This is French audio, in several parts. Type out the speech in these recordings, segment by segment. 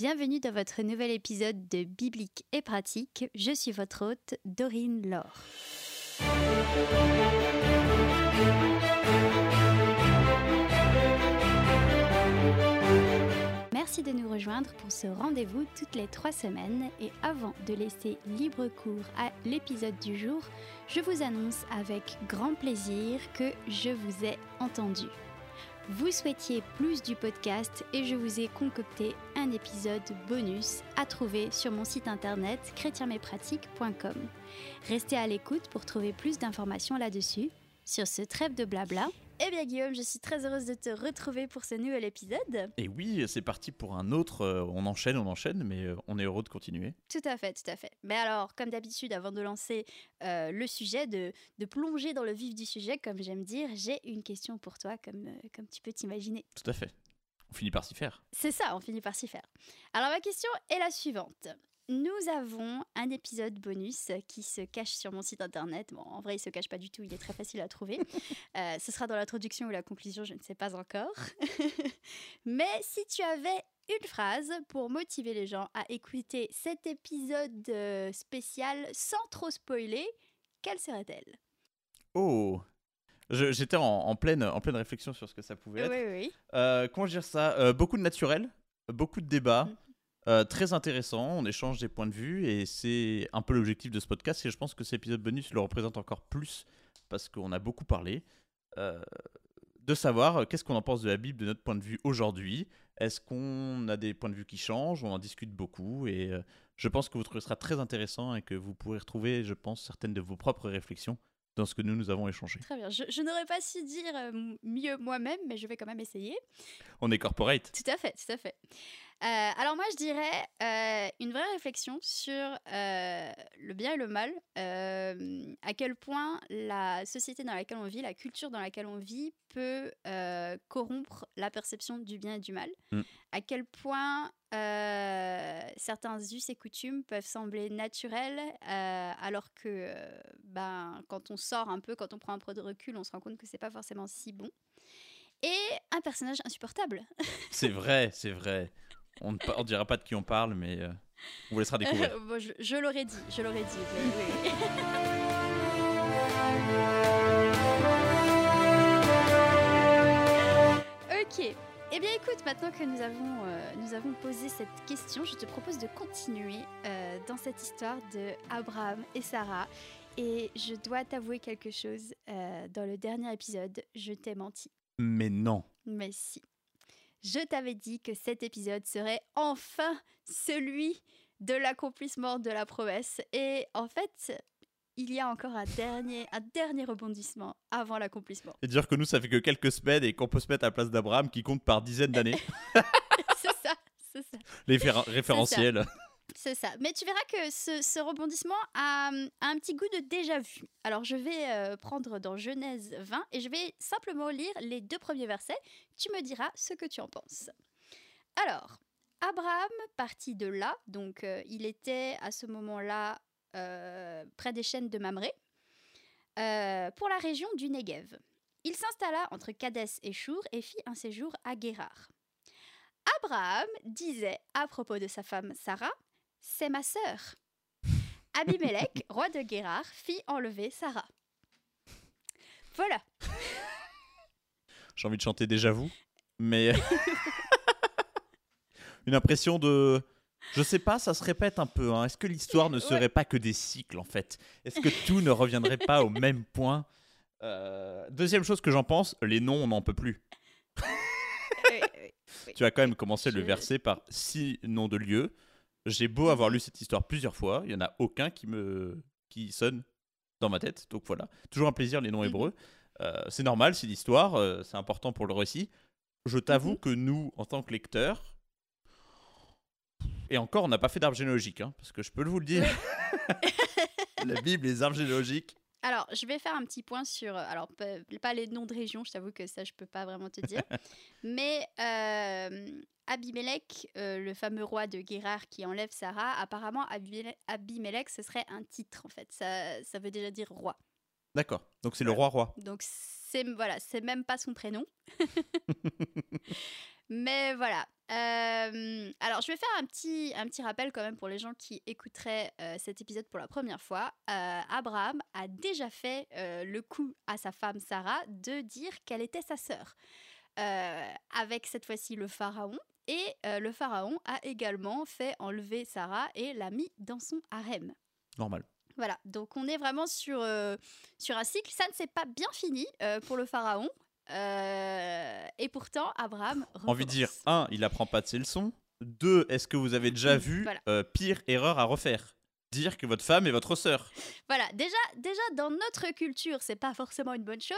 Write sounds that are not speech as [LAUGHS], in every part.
Bienvenue dans votre nouvel épisode de Biblique et pratique. Je suis votre hôte, Dorine Laure. Merci de nous rejoindre pour ce rendez-vous toutes les trois semaines et avant de laisser libre cours à l'épisode du jour, je vous annonce avec grand plaisir que je vous ai entendu. Vous souhaitiez plus du podcast et je vous ai concocté un épisode bonus à trouver sur mon site internet chrétienmespratiques.com. Restez à l'écoute pour trouver plus d'informations là-dessus. Sur ce trêve de blabla, eh bien Guillaume, je suis très heureuse de te retrouver pour ce nouvel épisode. Et oui, c'est parti pour un autre. euh, on enchaîne, on enchaîne, mais euh, on est heureux de continuer. Tout à fait, tout à fait. Mais alors, comme d'habitude, avant de lancer euh, le sujet, de, de plonger dans le vif du sujet, comme j'aime dire, j'ai une question pour toi, comme, euh, comme tu peux t'imaginer. Tout à fait. On finit par s'y faire. C'est ça, on finit par s'y faire. Alors ma question est la suivante. Nous avons un épisode bonus qui se cache sur mon site internet. Bon, en vrai, il se cache pas du tout, il est très facile à trouver. [LAUGHS] Euh, ce sera dans l'introduction ou la conclusion, je ne sais pas encore. [LAUGHS] Mais si tu avais une phrase pour motiver les gens à écouter cet épisode euh, spécial sans trop spoiler, quelle serait-elle? Oh J'étais en, en pleine, en pleine réflexion sur ce que ça pouvait être. oui, oui. Euh, comment dire ça? Euh, Beaucoup de naturel, beaucoup de débats, Mhm. Euh, très intéressant. On échange des points de vue et c'est un peu l'objectif de ce podcast. Et je pense que cet épisode bonus le représente encore plus parce qu'on a beaucoup parlé. euh, de savoir euh, qu'est-ce qu'on en pense de la Bible de notre point de vue aujourd'hui. Est-ce qu'on a des points de vue qui changent? On en discute beaucoup et euh, je pense que vous trouverez ça très intéressant et que vous pourrez retrouver, je pense, certaines de vos propres réflexions dans ce que nous, nous avons échangé. Très bien. Je, je n'aurais pas su dire mieux moi-même, mais je vais quand même essayer. On est corporate. Tout à fait, tout à fait. Euh, alors moi, je dirais euh, une vraie réflexion sur euh, le bien et le mal, à quel point la société dans laquelle on vit, la culture dans laquelle on vit peut corrompre la perception du bien et du mal, Mm. à quel point certains us et coutumes peuvent sembler naturels, alors que ben, quand on sort un peu, quand on prend un peu de recul, on se rend compte que c'est pas forcément si bon. Et un personnage insupportable. C'est vrai, c'est vrai. On ne on dira pas de qui on parle, mais euh, on vous laissera découvrir. Bon, je je l'aurais dit, je l'aurais dit. oui. [LAUGHS] ok. Eh bien, écoute, maintenant que nous avons, euh, nous avons posé cette question, je te propose de continuer euh, dans cette histoire de Abraham et Sarah. Et je dois t'avouer quelque chose. euh, dans le dernier épisode, je t'ai menti. Mais non. Mais si. Je t'avais dit que cet épisode serait enfin celui de l'accomplissement de la promesse. Et en fait, il y a encore un dernier, un dernier rebondissement avant l'accomplissement. Et dire que nous, ça fait que quelques semaines et qu'on peut se mettre à la place d'Abraham qui compte par dizaines d'années. [LAUGHS] c'est ça, c'est ça, Les référentiels. C'est ça. Mais tu verras que ce, rebondissement a, a un petit goût de déjà vu. Alors je vais euh, prendre dans Genèse 20 et je vais simplement lire les deux premiers versets. Tu me diras ce que tu en penses. Alors, Abraham partit de là, donc euh, il était à ce moment-là euh, près des chaînes de Mamré, pour la région du Negev. Il s'installa entre Kadès et Chour et fit un séjour à Guérar. Abraham disait à propos de sa femme Sarah, c'est ma sœur. Abimelech, [LAUGHS] roi de Guérar, fit enlever Sarah. Voilà. J'ai envie de chanter déjà vous. Mais. [LAUGHS] [LAUGHS] Une impression de. Je sais pas, ça se répète un peu. hein. Est-ce que l'histoire ne Ouais. serait pas que des cycles en fait? Est-ce que tout ne reviendrait pas au même point? Euh, Deuxième chose que j'en pense, les noms, on n'en peut plus. Oui, oui. Tu as quand même commencé le verset par six noms de lieux. J'ai beau avoir lu cette histoire plusieurs fois, il y en a aucun qui me qui sonne dans ma tête. Donc voilà, toujours un plaisir les noms Mhm. hébreux. Euh, c'est normal, c'est l'histoire, euh, c'est important pour le récit. Je t'avoue Mhm. que nous, en tant que lecteurs, et encore, on n'a pas fait d'arbre généalogique, hein, parce que je peux vous le dire. [LAUGHS] [LAUGHS] La Bible, les arbres généalogiques. Alors, je vais faire un petit point sur. euh, Alors, pas les noms de régions, je t'avoue que ça, je peux pas vraiment te dire. [LAUGHS] Mais euh, Abimelech, euh, le fameux roi de Guérar qui enlève Sarah, apparemment, Abimele- Abimelech, ce serait un titre, en fait. Ça, ça veut déjà dire roi. D'accord, donc c'est le roi-roi. Donc, c'est voilà, c'est même pas son prénom. [LAUGHS] Mais voilà. Euh, alors, je vais faire un petit, un petit rappel quand même pour les gens qui écouteraient euh, cet épisode pour la première fois. Euh, Abraham a déjà fait le coup à sa femme Sarah de dire qu'elle était sa sœur. Avec cette fois-ci le pharaon. Et euh, le pharaon a également fait enlever Sarah et l'a mis dans son harem. Normal. Voilà, donc on est vraiment sur, euh, sur un cycle. Ça ne s'est pas bien fini euh, pour le pharaon. Et pourtant, Abraham. Envie de dire, un, il apprend pas de ses leçons. Deux, est-ce que vous avez déjà Mm, vu voilà. pire erreur à refaire? Dire que votre femme est votre sœur. Voilà, déjà, déjà dans notre culture, c'est pas forcément une bonne chose,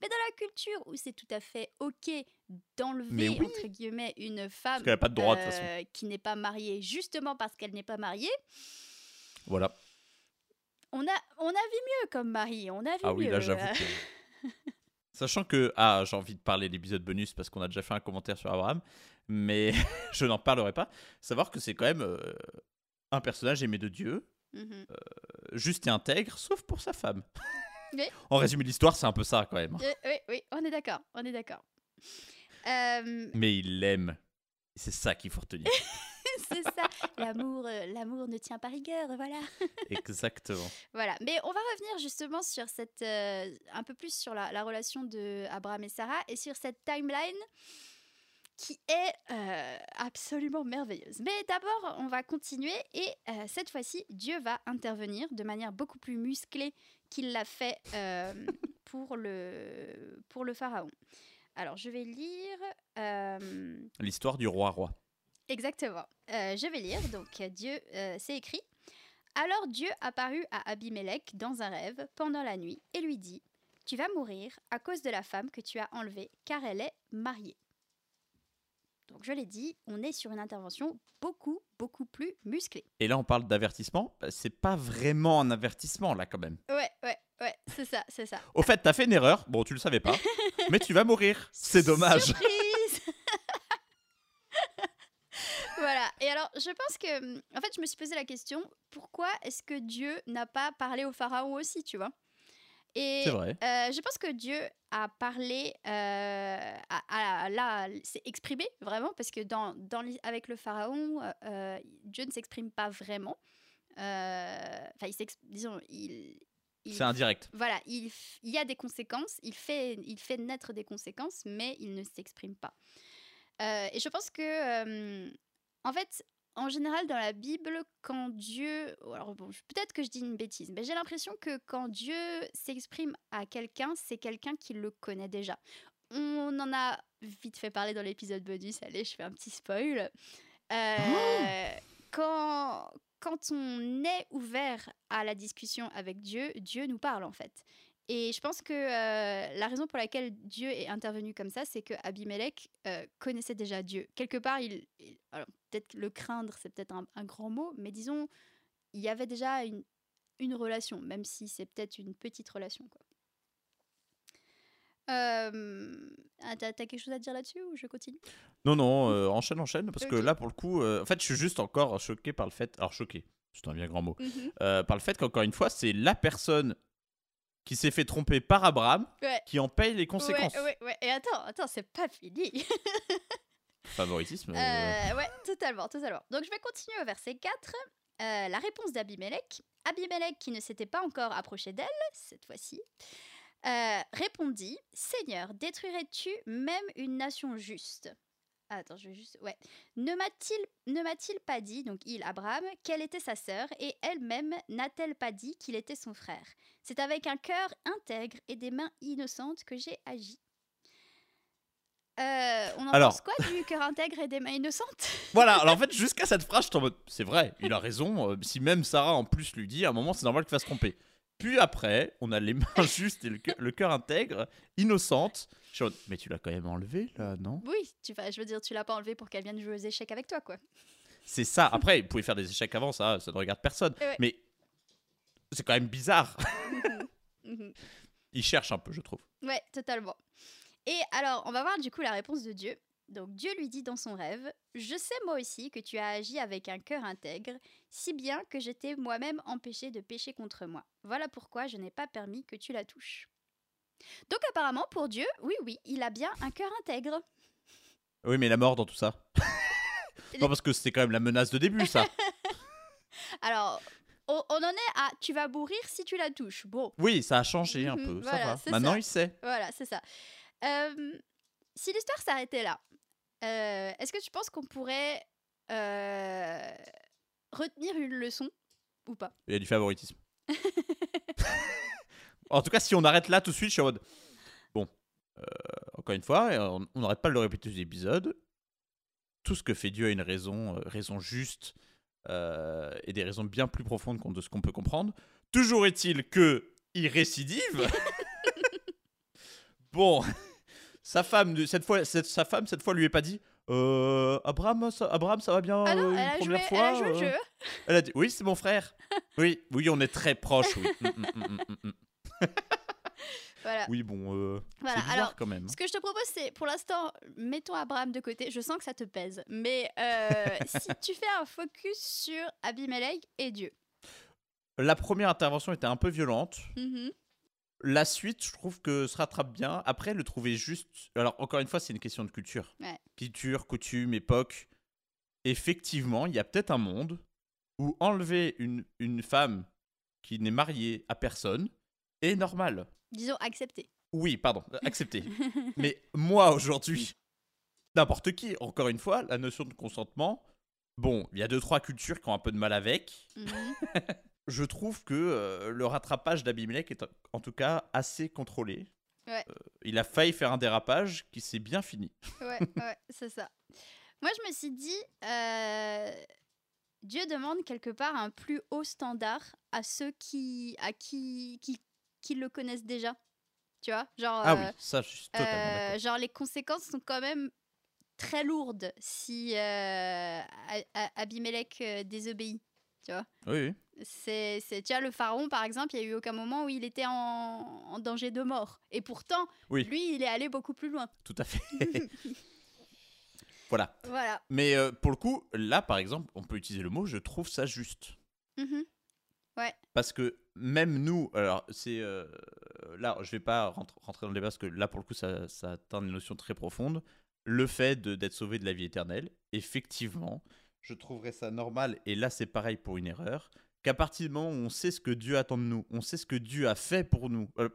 mais dans la culture où c'est tout à fait ok d'enlever oui. entre guillemets une femme qu'elle a pas de droit, de toute façon. euh, qui n'est pas mariée justement parce qu'elle n'est pas mariée, Voilà. on a on a vu mieux comme mari, on a vu Ah oui, mieux. là, j'avoue. que- [LAUGHS] Sachant que, ah, j'ai envie de parler de l'épisode bonus parce qu'on a déjà fait un commentaire sur Abraham, mais [LAUGHS] je n'en parlerai pas. Savoir que c'est quand même euh, un personnage aimé de Dieu, Mhm. euh, juste et intègre, sauf pour sa femme. [LAUGHS] Oui. en résumé, l'histoire, c'est un peu ça quand même. Oui, oui, on est d'accord, on est d'accord. Euh, Mais il l'aime. C'est ça qu'il faut retenir. [LAUGHS] c'est ça, l'amour, euh, l'amour ne tient pas rigueur, voilà. [LAUGHS] Exactement. Voilà, mais on va revenir justement sur cette, un peu plus sur la, la relation de Abraham et Sarah et sur cette timeline qui est euh, absolument merveilleuse. Mais d'abord, on va continuer et euh, cette fois-ci, Dieu va intervenir de manière beaucoup plus musclée qu'il l'a fait euh, [LAUGHS] pour, le, pour le pharaon. Alors, je vais lire. L'histoire du roi-roi. Exactement. Je vais lire. Donc, Dieu, c'est écrit. Alors Dieu apparut à Abimelech dans un rêve pendant la nuit et lui dit Tu vas mourir à cause de la femme que tu as enlevée, car elle est mariée. Donc, je l'ai dit, on est sur une intervention beaucoup, beaucoup plus musclée. Et là, on parle d'avertissement. Bah, C'est pas vraiment un avertissement, là, quand même. Ouais, ouais, ouais, c'est ça, c'est ça. Au fait, t'as fait une erreur. Bon, tu le savais pas. [LAUGHS] mais tu vas mourir. C'est dommage. Surprise [LAUGHS] Voilà. Et alors, je pense que, en fait, je me suis posé la question pourquoi est-ce que Dieu n'a pas parlé au pharaon aussi, tu vois? Et C'est vrai. euh, je pense que Dieu a parlé, euh, à, à- là, s'est exprimé vraiment, parce que dans, dans, avec le pharaon, euh, euh, Dieu ne s'exprime pas vraiment. Enfin, il disons, il. il C'est indirect. voilà, il, il y a des conséquences, il fait, il fait naître des conséquences, mais il ne s'exprime pas. Et je pense que, en fait, en général, dans la Bible, quand Dieu. Alors, bon, peut-être que je dis une bêtise, mais j'ai l'impression que quand Dieu s'exprime à quelqu'un, c'est quelqu'un qui le connaît déjà. On en a vite fait parler dans l'épisode bonus. Allez, je fais un petit spoil. Euh, quand, quand on est ouvert à la discussion avec Dieu, Dieu nous parle en fait. Et je pense que euh, la raison pour laquelle Dieu est intervenu comme ça, c'est que Abimelech euh, connaissait déjà Dieu. Quelque part, il, il- alors peut-être le craindre, c'est peut-être un, un grand mot, mais disons, il y avait déjà une, une relation, même si c'est peut-être une petite relation. Quoi. Euh, T'as quelque chose à dire là-dessus ou je continue? Non, non, euh, enchaîne, enchaîne. Parce que là, pour le coup, euh, en fait, je suis juste encore choqué par le fait. Alors, choqué, c'est un bien grand mot. Euh, par le fait qu'encore une fois, c'est la personne qui s'est fait tromper par Abraham Ouais. qui en paye les conséquences. Ouais, ouais, ouais. Et attends, attends, c'est pas fini. [LAUGHS] Favoritisme. euh, Euh, ouais, totalement, totalement. Donc je vais continuer au verset 4. Euh, la réponse d'Abimelech. Abimelech, qui ne s'était pas encore approché d'elle, cette fois-ci, répondit Seigneur, détruirais-tu même une nation juste? Ah, Attends, je vais juste. Ouais. Ne m'a-t-il pas dit, donc il, Abraham, qu'elle était sa sœur, et elle-même n'a-t-elle pas dit qu'il était son frère? C'est avec un cœur intègre et des mains innocentes que j'ai agi. Euh, on en Alors- pense quoi du cœur intègre et des mains innocentes? [LAUGHS] Voilà, alors en fait, [LAUGHS] jusqu'à cette phrase, je suis en mode, c'est vrai, il a raison. euh, si même Sarah en plus lui dit, à un moment, c'est normal qu'il va se tromper. Puis après, on a les mains [LAUGHS] justes et le cœur- le cœur intègre, innocente. Mais tu l'as quand même enlevé là, non? Oui, tu vas, je veux dire, tu l'as pas enlevé pour qu'elle vienne jouer aux échecs avec toi, quoi. C'est ça. Après, il pouvait faire des échecs avant, ça, ça ne regarde personne. Ouais. Mais c'est quand même bizarre. [LAUGHS] [LAUGHS] Mhm. Il cherche un peu, je trouve. Ouais, totalement. Et alors, on va voir du coup la réponse de Dieu. Donc Dieu lui dit dans son rêve, Je sais moi aussi que tu as agi avec un cœur intègre, si bien que je t'ai moi-même empêché de pécher contre moi. Voilà pourquoi je n'ai pas permis que tu la touches. Donc apparemment pour Dieu, oui, oui, il a bien un cœur intègre. Oui, mais la mort dans tout ça. [LAUGHS] non, parce que c'était quand même la menace de début, ça. [LAUGHS] Alors, on, on en est à tu vas mourir si tu la touches. Bon, Oui, ça a changé un Mhm, peu, ça voilà, va. c'est Maintenant, ça. il sait. voilà, c'est ça. Euh, si l'histoire s'arrêtait là, euh, est-ce que tu penses qu'on pourrait euh, retenir une leçon ou pas? Il y a du favoritisme. [LAUGHS] en tout cas, si on arrête là tout de suite, je suis en mode. Bon, euh, encore une fois, on n'arrête pas de le répéter aux épisodes. Tout ce que fait Dieu a une raison, raison juste, et des raisons bien plus profondes qu'on- de ce qu'on peut comprendre. Toujours est-il que il récidive. [LAUGHS] bon, sa femme, cette fois, cette- sa femme, cette fois, lui est pas dit. Euh, Abraham, ça, Abraham, ça va bien Ah non, euh, une elle a, joué, première elle fois. a joué le euh jeu. elle a dit oui, c'est mon frère. [LAUGHS] Oui, oui, on est très proches. Oui, Mm, mm, mm, mm, mm. [LAUGHS] Voilà. oui bon, euh, Voilà, c'est bizarre alors, quand même. Ce que je te propose, c'est pour l'instant, mettons Abraham de côté. Je sens que ça te pèse. Mais euh, [LAUGHS] si tu fais un focus sur Abimelech et Dieu. La première intervention était un peu violente. Mhm. La suite, je trouve que se rattrape bien. Après, le trouver juste. Alors, encore une fois, c'est une question de culture. Ouais. Culture, coutume, époque. Effectivement, il y a peut-être un monde où enlever une, une femme qui n'est mariée à personne est normal. Disons accepté. Oui, pardon, accepté. [LAUGHS] Mais moi, aujourd'hui, n'importe qui, encore une fois, la notion de consentement, bon, il y a deux, trois cultures qui ont un peu de mal avec. Mhm. [LAUGHS] Je trouve que euh, le rattrapage d'Abimelech est en tout cas assez contrôlé. Ouais. Euh, il a failli faire un dérapage qui s'est bien fini. Ouais, ouais, c'est ça. Moi, je me suis dit, euh, Dieu demande quelque part un plus haut standard à ceux qui, à qui, qui, qui le connaissent déjà. Tu vois, genre, Ah oui, ça, je suis totalement genre les conséquences sont quand même très lourdes si Abimelech désobéit. Tu vois, Oui, c'est, c'est, le pharaon par exemple, il y a eu aucun moment où il était en, en danger de mort. Et pourtant, Oui. lui, il est allé beaucoup plus loin. tout à fait. [LAUGHS] voilà. Voilà. Mais euh, pour le coup, là, par exemple, on peut utiliser le mot je trouve ça juste. Mhm. Parce que même nous, alors c'est euh, là, je vais pas rentrer, dans le débat parce que là, pour le coup, ça, ça atteint une notion très profonde. Le fait de- d'être sauvé de la vie éternelle, effectivement, je trouverais ça normal. Et là, c'est pareil pour une erreur. Qu'à partir du moment où on sait ce que Dieu attend de nous, on sait ce que Dieu a fait pour nous. euh,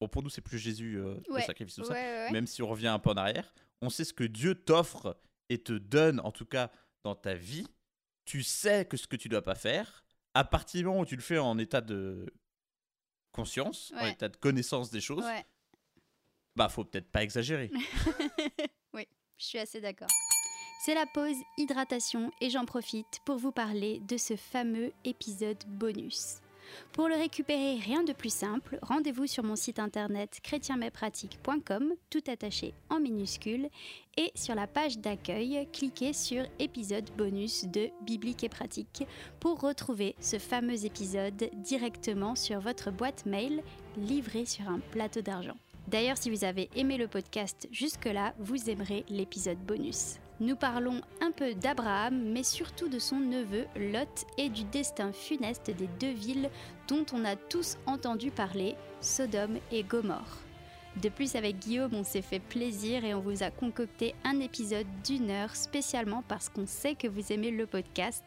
bon, pour nous, c'est plus Jésus, euh, Ouais. le sacrifice, tout Ouais, ça. ouais. Même si on revient un peu en arrière, on sait ce que Dieu t'offre et te donne, en tout cas dans ta vie. Tu sais que ce que tu dois pas faire, à partir du moment où tu le fais en état de conscience, en état de connaissance des choses, bah faut peut-être pas exagérer. [LAUGHS] oui, je suis assez d'accord. C'est la pause hydratation et j'en profite pour vous parler de ce fameux épisode bonus. Pour le récupérer, rien de plus simple, rendez-vous sur mon site internet chrétienmaipratique.com, tout attaché en minuscules, et sur la page d'accueil, cliquez sur épisode bonus de Biblique et pratique pour retrouver ce fameux épisode directement sur votre boîte mail livré sur un plateau d'argent. D'ailleurs, si vous avez aimé le podcast jusque-là, vous aimerez l'épisode bonus. Nous parlons un peu d'Abraham, mais surtout de son neveu Lot et du destin funeste des deux villes dont on a tous entendu parler, Sodome et Gomorre. De plus, avec Guillaume, on s'est fait plaisir et on vous a concocté un épisode d'une heure spécialement parce qu'on sait que vous aimez le podcast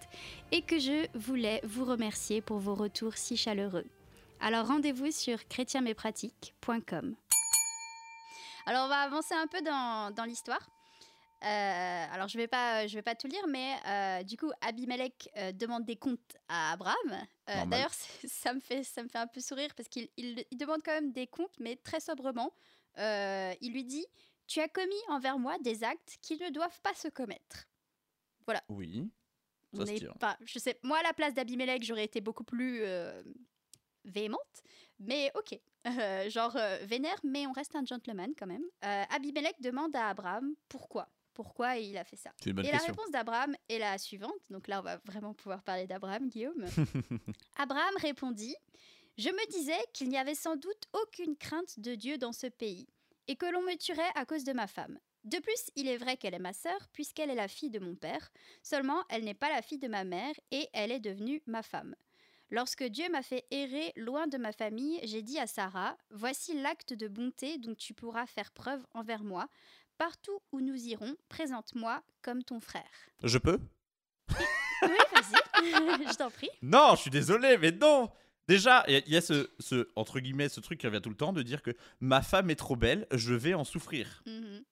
et que je voulais vous remercier pour vos retours si chaleureux. Alors rendez-vous sur chrétienmaipratique.com. Alors on va avancer un peu dans, dans l'histoire. Euh, alors je vais pas, je vais pas tout lire, mais euh, du coup Abimelech euh, demande des comptes à Abraham. D'ailleurs [LAUGHS] ça me fait, ça me fait un peu sourire parce qu'il il, il demande quand même des comptes, mais très sobrement. Il lui dit tu as commis envers moi des actes qui ne doivent pas se commettre. Oui. Ça On se est tient. pas, je sais, moi à la place d'Abimelech, j'aurais été beaucoup plus euh, véhémente, mais ok. Euh, genre euh, vénère, mais on reste un gentleman quand même. Abimelech demande à Abraham pourquoi. Pourquoi il a fait ça. Et la réponse d'Abraham est la suivante. Donc là, on va vraiment pouvoir parler d'Abraham, Guillaume. [LAUGHS] Abraham répondit Je me disais qu'il n'y avait sans doute aucune crainte de Dieu dans ce pays, et que l'on me tuerait à cause de ma femme. De plus, il est vrai qu'elle est ma sœur, puisqu'elle est la fille de mon père, seulement elle n'est pas la fille de ma mère, et elle est devenue ma femme. Lorsque Dieu m'a fait errer loin de ma famille, j'ai dit à Sarah Voici l'acte de bonté dont tu pourras faire preuve envers moi. Partout où nous irons, présente-moi comme ton frère. Je peux? Oui, vas-y, [LAUGHS] je t'en prie. Non, je suis désolé, mais non Déjà, il y a- il y, a ce, ce, entre guillemets, ce truc qui revient tout le temps de dire que ma femme est trop belle, je vais en souffrir. Mhm.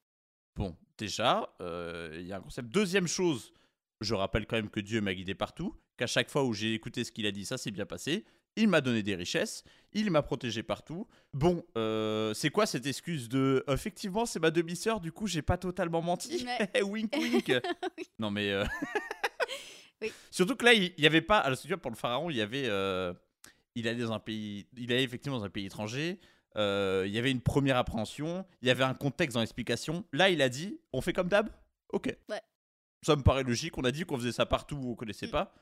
Bon, déjà, euh, il y a un concept. Deuxième chose, je rappelle quand même que Dieu m'a guidé partout, qu'à chaque fois où j'ai écouté ce qu'il a dit, ça s'est bien passé. Il m'a donné des richesses, il m'a protégé partout. Bon, euh, c'est quoi cette excuse de effectivement c'est ma demi-sœur, du coup j'ai pas totalement menti? Ouais. [LAUGHS] Wink [LAUGHS] wink. Non mais euh, Oui. [LAUGHS] surtout que là il il y avait pas. Alors tu vois pour le pharaon il y avait, euh, il allait dans un pays, il allait effectivement dans un pays étranger. euh, il y avait une première appréhension, il y avait un contexte dans l'explication. Là, il a dit on fait comme d'hab? Ok. Ouais. Ça me paraît logique. On a dit qu'on faisait ça partout où on connaissait Mm. pas.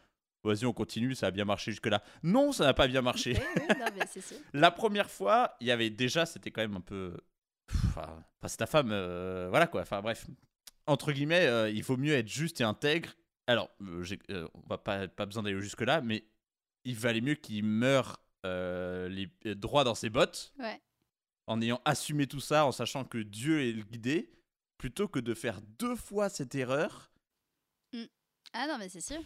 Vas-y, on continue, ça a bien marché jusque-là. Non, ça n'a pas bien marché. Oui, oui, non, mais c'est sûr. [LAUGHS] La première fois, il y avait déjà, c'était quand même un peu. Enfin, c'est ta femme, euh, voilà quoi. Enfin bref, entre guillemets, euh, il vaut mieux être juste et intègre. Alors, euh, j'ai- on va pas, pas besoin d'aller jusque là, mais il valait mieux qu'il meure les droits dans ses bottes, Ouais. en ayant assumé tout ça, en sachant que Dieu est le guidé, plutôt que de faire deux fois cette erreur. Ah non, mais c'est sûr.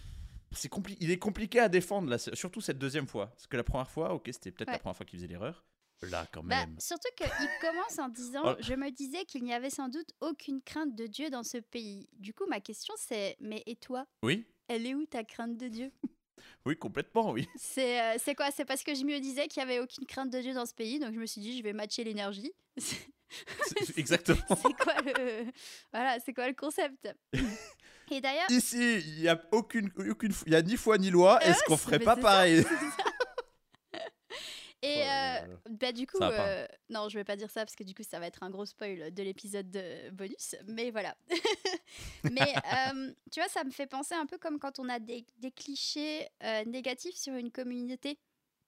C'est compli- il est compliqué à défendre, là, surtout cette deuxième fois. Parce que la première fois, ok, c'était peut-être la première fois qu'il faisait l'erreur. Là, quand Bah, même. surtout qu'il [LAUGHS] commence en disant Oh. Je me disais qu'il n'y avait sans doute aucune crainte de Dieu dans ce pays. Du coup, ma question c'est Mais et toi? Oui, Elle est où ta crainte de Dieu? [LAUGHS] Oui, complètement, oui. [LAUGHS] C'est euh, quoi? C'est parce que je me disais qu'il n'y avait aucune crainte de Dieu dans ce pays, donc je me suis dit Je vais matcher l'énergie. Exactement. c'est quoi le voilà C'est quoi le concept? Et d'ailleurs, Ici, il y a aucune, aucune, il y a ni foi ni loi. Est-ce Ouais, qu'on ferait pas ça, pareil [LAUGHS] ça. Et Oh là euh, bah du coup, euh, non, je vais pas dire ça parce que du coup, ça va être un gros spoil de l'épisode de bonus. Mais voilà. [LAUGHS] mais euh, tu vois, ça me fait penser un peu comme quand on a des, des clichés euh, négatifs sur une communauté.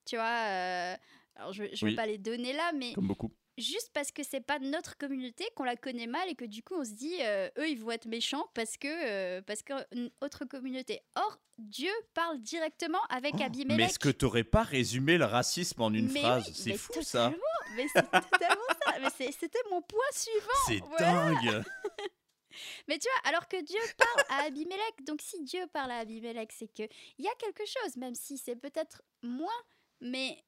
Tu vois, euh, alors je, je vais pas les donner là, mais Comme beaucoup. Juste parce que c'est pas notre communauté qu'on la connaît mal et que du coup on se dit euh, eux ils vont être méchants parce que euh, parce que une autre communauté. Or Dieu parle directement avec Oh, Abimelech. mais est-ce que t'aurais pas résumé le racisme en une Mais phrase? Oui, C'est fou ça. Mais c'est totalement ça. Mais c'était mon point suivant. C'est Voilà. dingue. [LAUGHS] Mais tu vois, alors que Dieu parle à Abimelech, donc si Dieu parle à Abimelech, c'est que il y a quelque chose, même si c'est peut-être moins, mais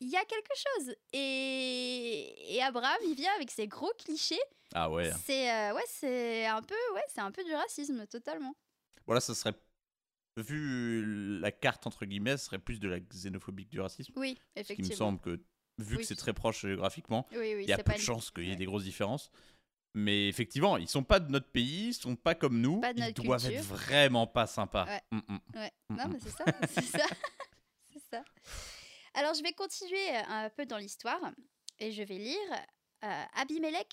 il y a quelque chose. Et, et Abraham, il vient avec ses gros clichés. Ah ouais. C'est euh, ouais, c'est un peu ouais, c'est un peu du racisme totalement. Voilà, ça serait vu la carte entre guillemets, ce serait plus de la xénophobie que du racisme. Oui, Ce qui me effectivement. semble que vu que c'est très proche géographiquement, Oui, oui, il y a peu de chances qu'il y ait des grosses différences. Mais effectivement, ils sont pas de notre pays, ils sont pas comme nous. Pas de ils doivent culture. être vraiment pas sympas. Ouais. Mm, mm. Ouais, Mm, non, mais c'est ça, [LAUGHS] c'est ça, ça. Je vais continuer euh, un peu dans l'histoire et je vais lire. Euh,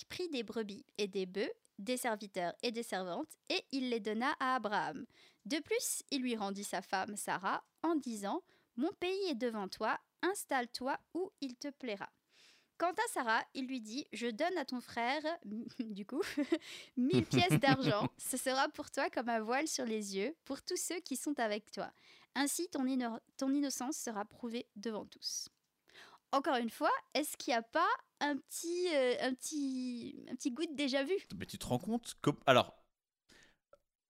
prit des brebis et des bœufs, des serviteurs et des servantes, et il les donna à Abraham. De plus, il lui rendit sa femme Sarah en disant Mon pays est devant toi, installe-toi où il te plaira. Quant à Sarah, il lui dit Je donne à ton frère, [LAUGHS] du coup, [LAUGHS] mille pièces d'argent. Ce sera pour toi comme un voile sur les yeux, pour tous ceux qui sont avec toi. Ainsi, ton, inno- ton innocence sera prouvée devant tous. Encore une fois, est-ce qu'il n'y a pas un petit, euh, un petit, un petit goût de déjà vu? Mais tu te rends compte. Alors,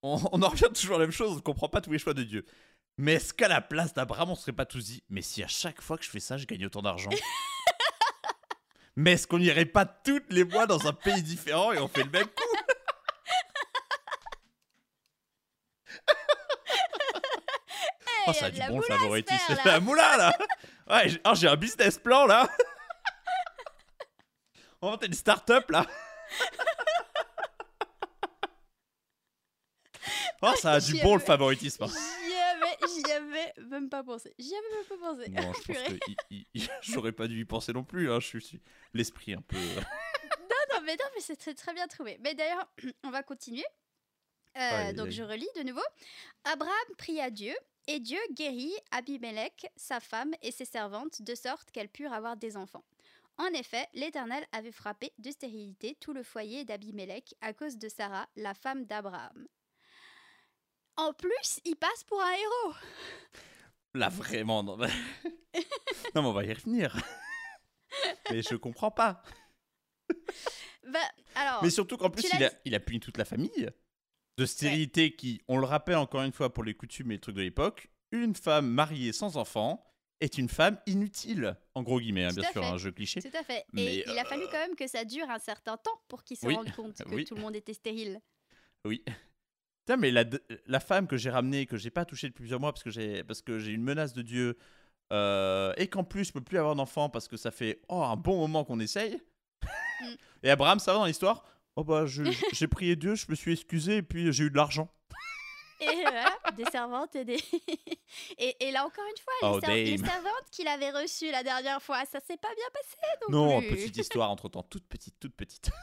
on, on en revient toujours à la même chose, on ne comprend pas tous les choix de Dieu. Mais est-ce qu'à la place d'Abraham, on serait pas tous dit Mais si à chaque fois que je fais ça, je gagne autant d'argent? [LAUGHS] Mais est-ce qu'on n'irait pas toutes les mois dans un pays différent et on fait le même coup? Oh, ça a du bon le à favoritisme. C'est la moula là Ouais, j'ai oh, j'ai un business plan là On va monter une start-up là [LAUGHS] Oh, ça a du bon le favoritisme. hein. J'y avais, j'y avais même pas pensé. J'y avais même pas pensé. Non, je [LAUGHS] pense que [LAUGHS] j'aurais pas dû y penser non plus. Hein. Je suis- l'esprit un peu. euh, Non, mais non, mais c'est très, très bien trouvé. Mais d'ailleurs, [CLEARS THROAT] on va continuer. Euh, donc je relis de nouveau. Abraham pria Dieu, et Dieu guérit Abimelech, sa femme et ses servantes, de sorte qu'elles purent avoir des enfants. En effet, l'Éternel avait frappé de stérilité tout le foyer d'Abimelech à cause de Sarah, la femme d'Abraham. En plus, il passe pour un héros. [LAUGHS] Là, vraiment. Non, [LAUGHS] non, mais on va y revenir. [LAUGHS] mais je comprends pas. Bah, alors, Mais surtout qu'en plus, il a, il a puni toute la famille de stérilité qui, on le rappelle encore une fois pour les coutumes et les trucs de l'époque, une femme mariée sans enfant est une femme inutile, en gros guillemets, hein, bien sûr, fait. un jeu cliché. tout à fait. Mais, Et il a fallu quand même que ça dure un certain temps pour qu'il se Oui, rende compte [LAUGHS] que oui. tout le monde était stérile. Oui. Putain, mais la, la femme que j'ai ramenée, que j'ai pas touchée depuis plusieurs mois parce que j'ai parce que j'ai une menace de Dieu euh, et qu'en plus je peux plus avoir d'enfant parce que ça fait oh, un bon moment qu'on essaye. Mm. [LAUGHS] et Abraham, ça va dans l'histoire? Oh bah j'ai prié Dieu, je me suis excusé et puis j'ai eu de l'argent. [LAUGHS] Et voilà, des servantes et des. [LAUGHS] et, et là encore une fois, les, Oh, ser- les servantes qu'il avait reçues la dernière fois, ça s'est pas bien passé Non, non, plus. petite histoire entre temps, toute petite, toute petite. [LAUGHS]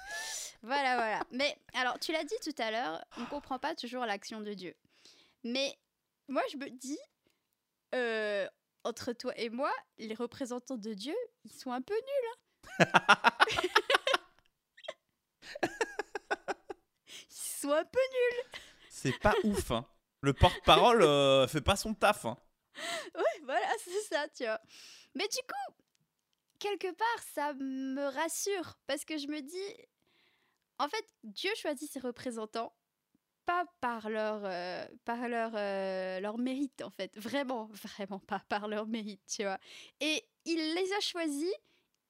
Voilà, voilà. Mais alors, tu l'as dit tout à l'heure, on comprend pas toujours l'action de Dieu. Mais moi, je me dis, euh, entre toi et moi, les représentants de Dieu, ils sont un peu nuls. hein. Ils sont un peu nuls. C'est pas [LAUGHS] ouf, hein. Le porte-parole euh, fait pas son taf, hein. Ouais, voilà, [LAUGHS] c'est ça, tu vois. Mais du coup, quelque part, ça me rassure parce que je me dis, en fait, Dieu choisit ses représentants pas par leur, euh, par leur, euh, leur mérite, en fait. Vraiment, vraiment pas par leur mérite, tu vois. Et il les a choisis,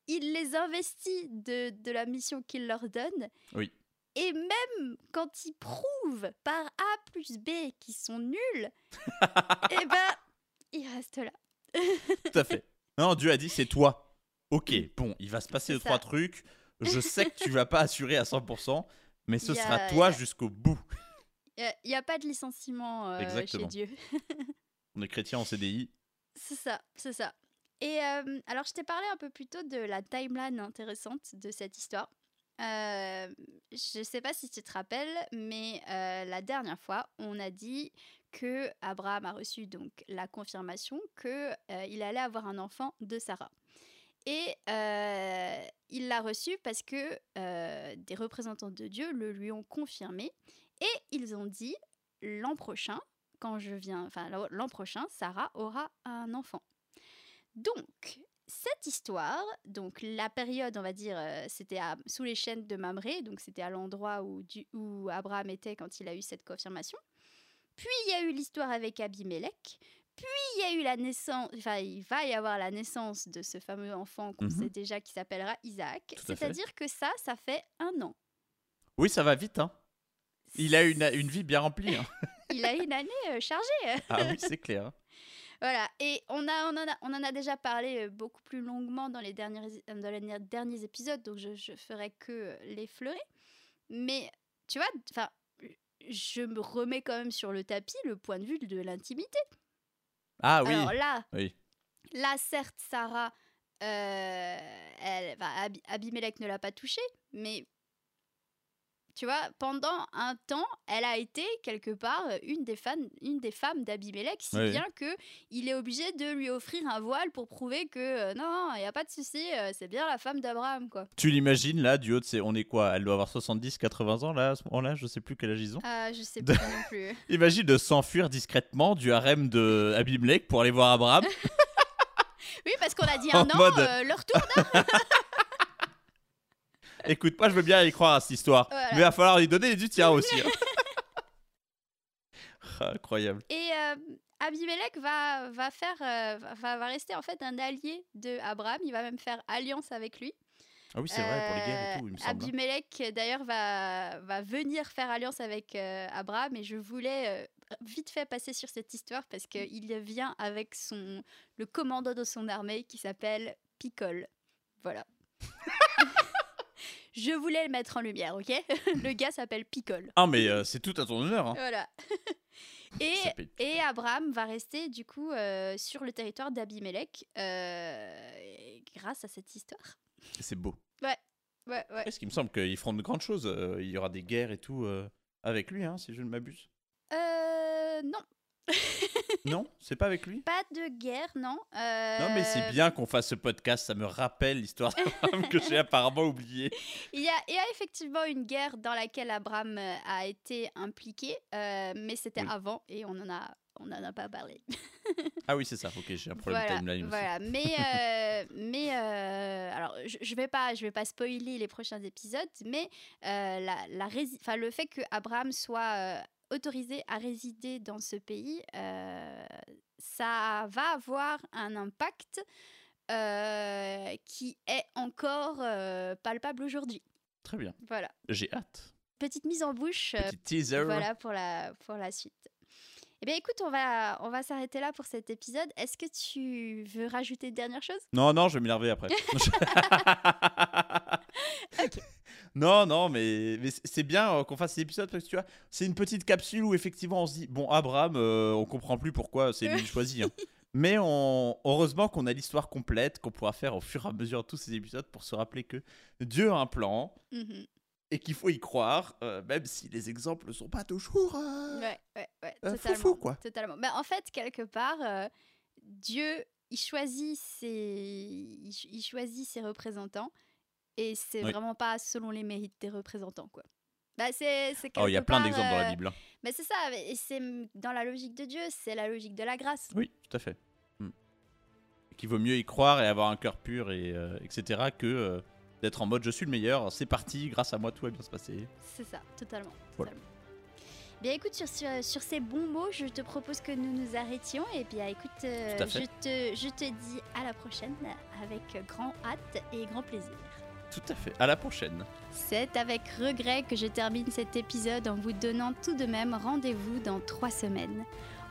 il les investit de, de la mission qu'il leur donne. Oui. Et même quand ils prouvent par A plus B qu'ils sont nuls, [LAUGHS] eh ben, ils restent là. [LAUGHS] Tout à fait. Non, Dieu a dit c'est toi. Ok, bon, il va se passer deux, ça. trois trucs. Je sais que tu vas pas assurer à 100%, mais ce a- sera toi a- jusqu'au bout. Il n'y a, pas de licenciement euh, chez. Dieu. On est chrétien en CDI. C'est ça, c'est ça. Et euh, alors, je t'ai parlé un peu plus tôt de la timeline intéressante de cette histoire. Euh, je ne sais pas si tu te rappelles, mais euh, la dernière fois, on a dit que Abraham a reçu donc la confirmation que euh, il allait avoir un enfant de Sarah. Et il l'a reçu parce que des représentants de Dieu le lui ont confirmé et ils ont dit l'an prochain, quand je viens, enfin l'an prochain, Sarah aura un enfant. Donc, cette histoire, donc la période, on va dire, euh, c'était sous les chaînes de Mamré, donc c'était à l'endroit où, du- où Abraham était quand il a eu cette confirmation. Puis il y a eu l'histoire avec Abimelech. Puis il y a eu la naissance, enfin il va y avoir la naissance de ce fameux enfant qu'on Mhm. sait déjà qui s'appellera Isaac. C'est-à-dire que ça, ça fait un an. Oui, ça va vite, hein. Il a une, une vie bien remplie. hein. [LAUGHS] Il a une année euh, chargée. Ah oui, c'est clair. Voilà, et on, a, on, en a, on en a déjà parlé euh, beaucoup plus longuement dans les derniers, euh, dans les derniers- épisodes, donc je, je ferai que euh, l'effleurer. Mais tu vois, enfin, je me remets quand même sur le tapis le point de vue de l'intimité. Ah oui. Alors là, Oui. là certes, Sarah, euh, elle, enfin, Abimelech ne l'a pas touchée, mais tu vois, pendant un temps, elle a été quelque part euh, une des, fans, une des femmes d'Abimelech, si Oui. bien que il est obligé de lui offrir un voile pour prouver que euh, non, il n'y a pas de souci, euh, c'est bien la femme d'Abraham, quoi. Tu l'imagines là, du haut de ses. On est quoi Elle doit avoir 70, 80 ans là, à ce moment-là Je sais plus quel âge ils ont. Ah, je sais De- pas non plus. [LAUGHS] Imagine de s'enfuir discrètement du harem de Abimelech pour aller voir Abraham. [LAUGHS] Oui, parce qu'on a dit [LAUGHS] un an, euh, leur tour. Écoute, moi je veux bien y croire à cette histoire. Voilà. Mais il va falloir lui donner du tien aussi. hein. [LAUGHS] Ah, Incroyable. Et euh, Abimelech va, va, faire, euh, va, va rester en fait un allié de Abraham. Il va même faire alliance avec lui. Ah oui, c'est vrai, pour les guerres et tout, il me Euh, semble. hein. Abimelech, d'ailleurs, va, va venir faire alliance avec euh, Abraham. Et je voulais euh, vite fait passer sur cette histoire parce qu'il vient avec son, le commandant de son armée qui s'appelle Picole. Voilà. [LAUGHS] je voulais le mettre en lumière, ok? [LAUGHS] Le gars s'appelle Picole. Ah, mais euh, c'est tout à ton honneur. Hein. Voilà. [LAUGHS] Et, et Abraham va rester du coup euh, sur le territoire d'Abimelech euh, grâce à cette histoire. C'est beau. Ouais, ouais. Est-ce qu'il me semble qu'ils feront de grandes choses Il y aura des guerres et tout avec lui, hein, si je ne m'abuse? Euh, non, [LAUGHS] [LAUGHS] Non, c'est pas avec lui? Pas de guerre, non. Non, mais c'est Euh, bien qu'on fasse ce podcast, ça me rappelle l'histoire d'Abraham que j'ai apparemment oubliée. [LAUGHS] Il y, a, il y a effectivement une guerre dans laquelle Abraham euh, a été impliqué, euh, mais c'était Oui. avant et on en a on n'en a pas parlé. [LAUGHS] Ah oui, c'est ça. Ok, j'ai un problème voilà, de timeline aussi. voilà. Mais, euh, mais euh, alors, je, je vais pas, je vais pas spoiler les prochains épisodes, mais euh, la, la rési- enfin, le fait que Abraham soit euh, autorisé à résider dans ce pays, euh, ça va avoir un impact euh, qui est encore euh, palpable aujourd'hui. Très bien. Voilà. J'ai hâte. Petite mise en bouche. Petit teaser. voilà pour la, pour la suite. Eh bien, écoute, on va, on va s'arrêter là pour cet épisode. Est-ce que tu veux rajouter une dernière chose? Non, non, je vais m'énerver après. [LAUGHS] [LAUGHS] Non, non, mais, mais c'est bien euh, qu'on fasse cet épisode parce que tu vois, c'est une petite capsule où effectivement on se dit bon, Abraham, euh, on comprend plus pourquoi c'est lui le choisi. hein. [LAUGHS] Mais on, heureusement qu'on a l'histoire complète qu'on pourra faire au fur et à mesure de tous ces épisodes pour se rappeler que Dieu a un plan Mhm. et qu'il faut y croire, euh, même si les exemples ne sont pas toujours euh, Ouais, ouais, ouais, euh, totalement. foufou, quoi. totalement. Ben, en fait, quelque part, euh, Dieu, il choisit ses, il choisit ses représentants et c'est Oui. vraiment pas selon les mérites des représentants, quoi. Bah, c'est, c'est Oh, il y a plein d'exemples dans la euh, Bible. hein. Mais c'est ça, et c'est dans la logique de Dieu, c'est la logique de la grâce. Oui, tout à fait. Mm. Qu'il vaut mieux y croire et avoir un cœur pur, et, euh, etc., que euh, d'être en mode je suis le meilleur, c'est parti, grâce à moi tout va bien se passer. C'est ça, totalement. Voilà. totalement. Bien écoute, sur, sur, sur ces bons mots, je te propose que nous nous arrêtions. Et bien écoute, euh, Tout à je, te, je te dis à la prochaine avec grand hâte et grand plaisir. Tout à fait. À la prochaine. C'est avec regret que je termine cet épisode en vous donnant tout de même rendez-vous dans trois semaines.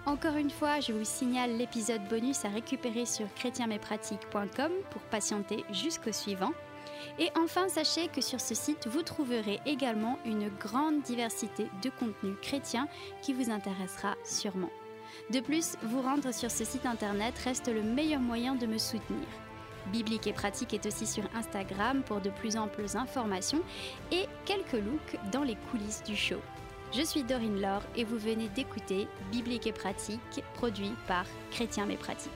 Encore une fois, je vous signale l'épisode bonus à récupérer sur chrétienmespratiques.com pour patienter jusqu'au suivant. Et enfin, sachez que sur ce site, vous trouverez également une grande diversité de contenus chrétiens qui vous intéressera sûrement. De plus, vous rendre sur ce site internet reste le meilleur moyen de me soutenir. Biblique et pratique est aussi sur Instagram pour de plus amples informations et quelques looks dans les coulisses du show. Je suis Dorine Laure et vous venez d'écouter Biblique et pratique, produit par Chrétien mais pratique.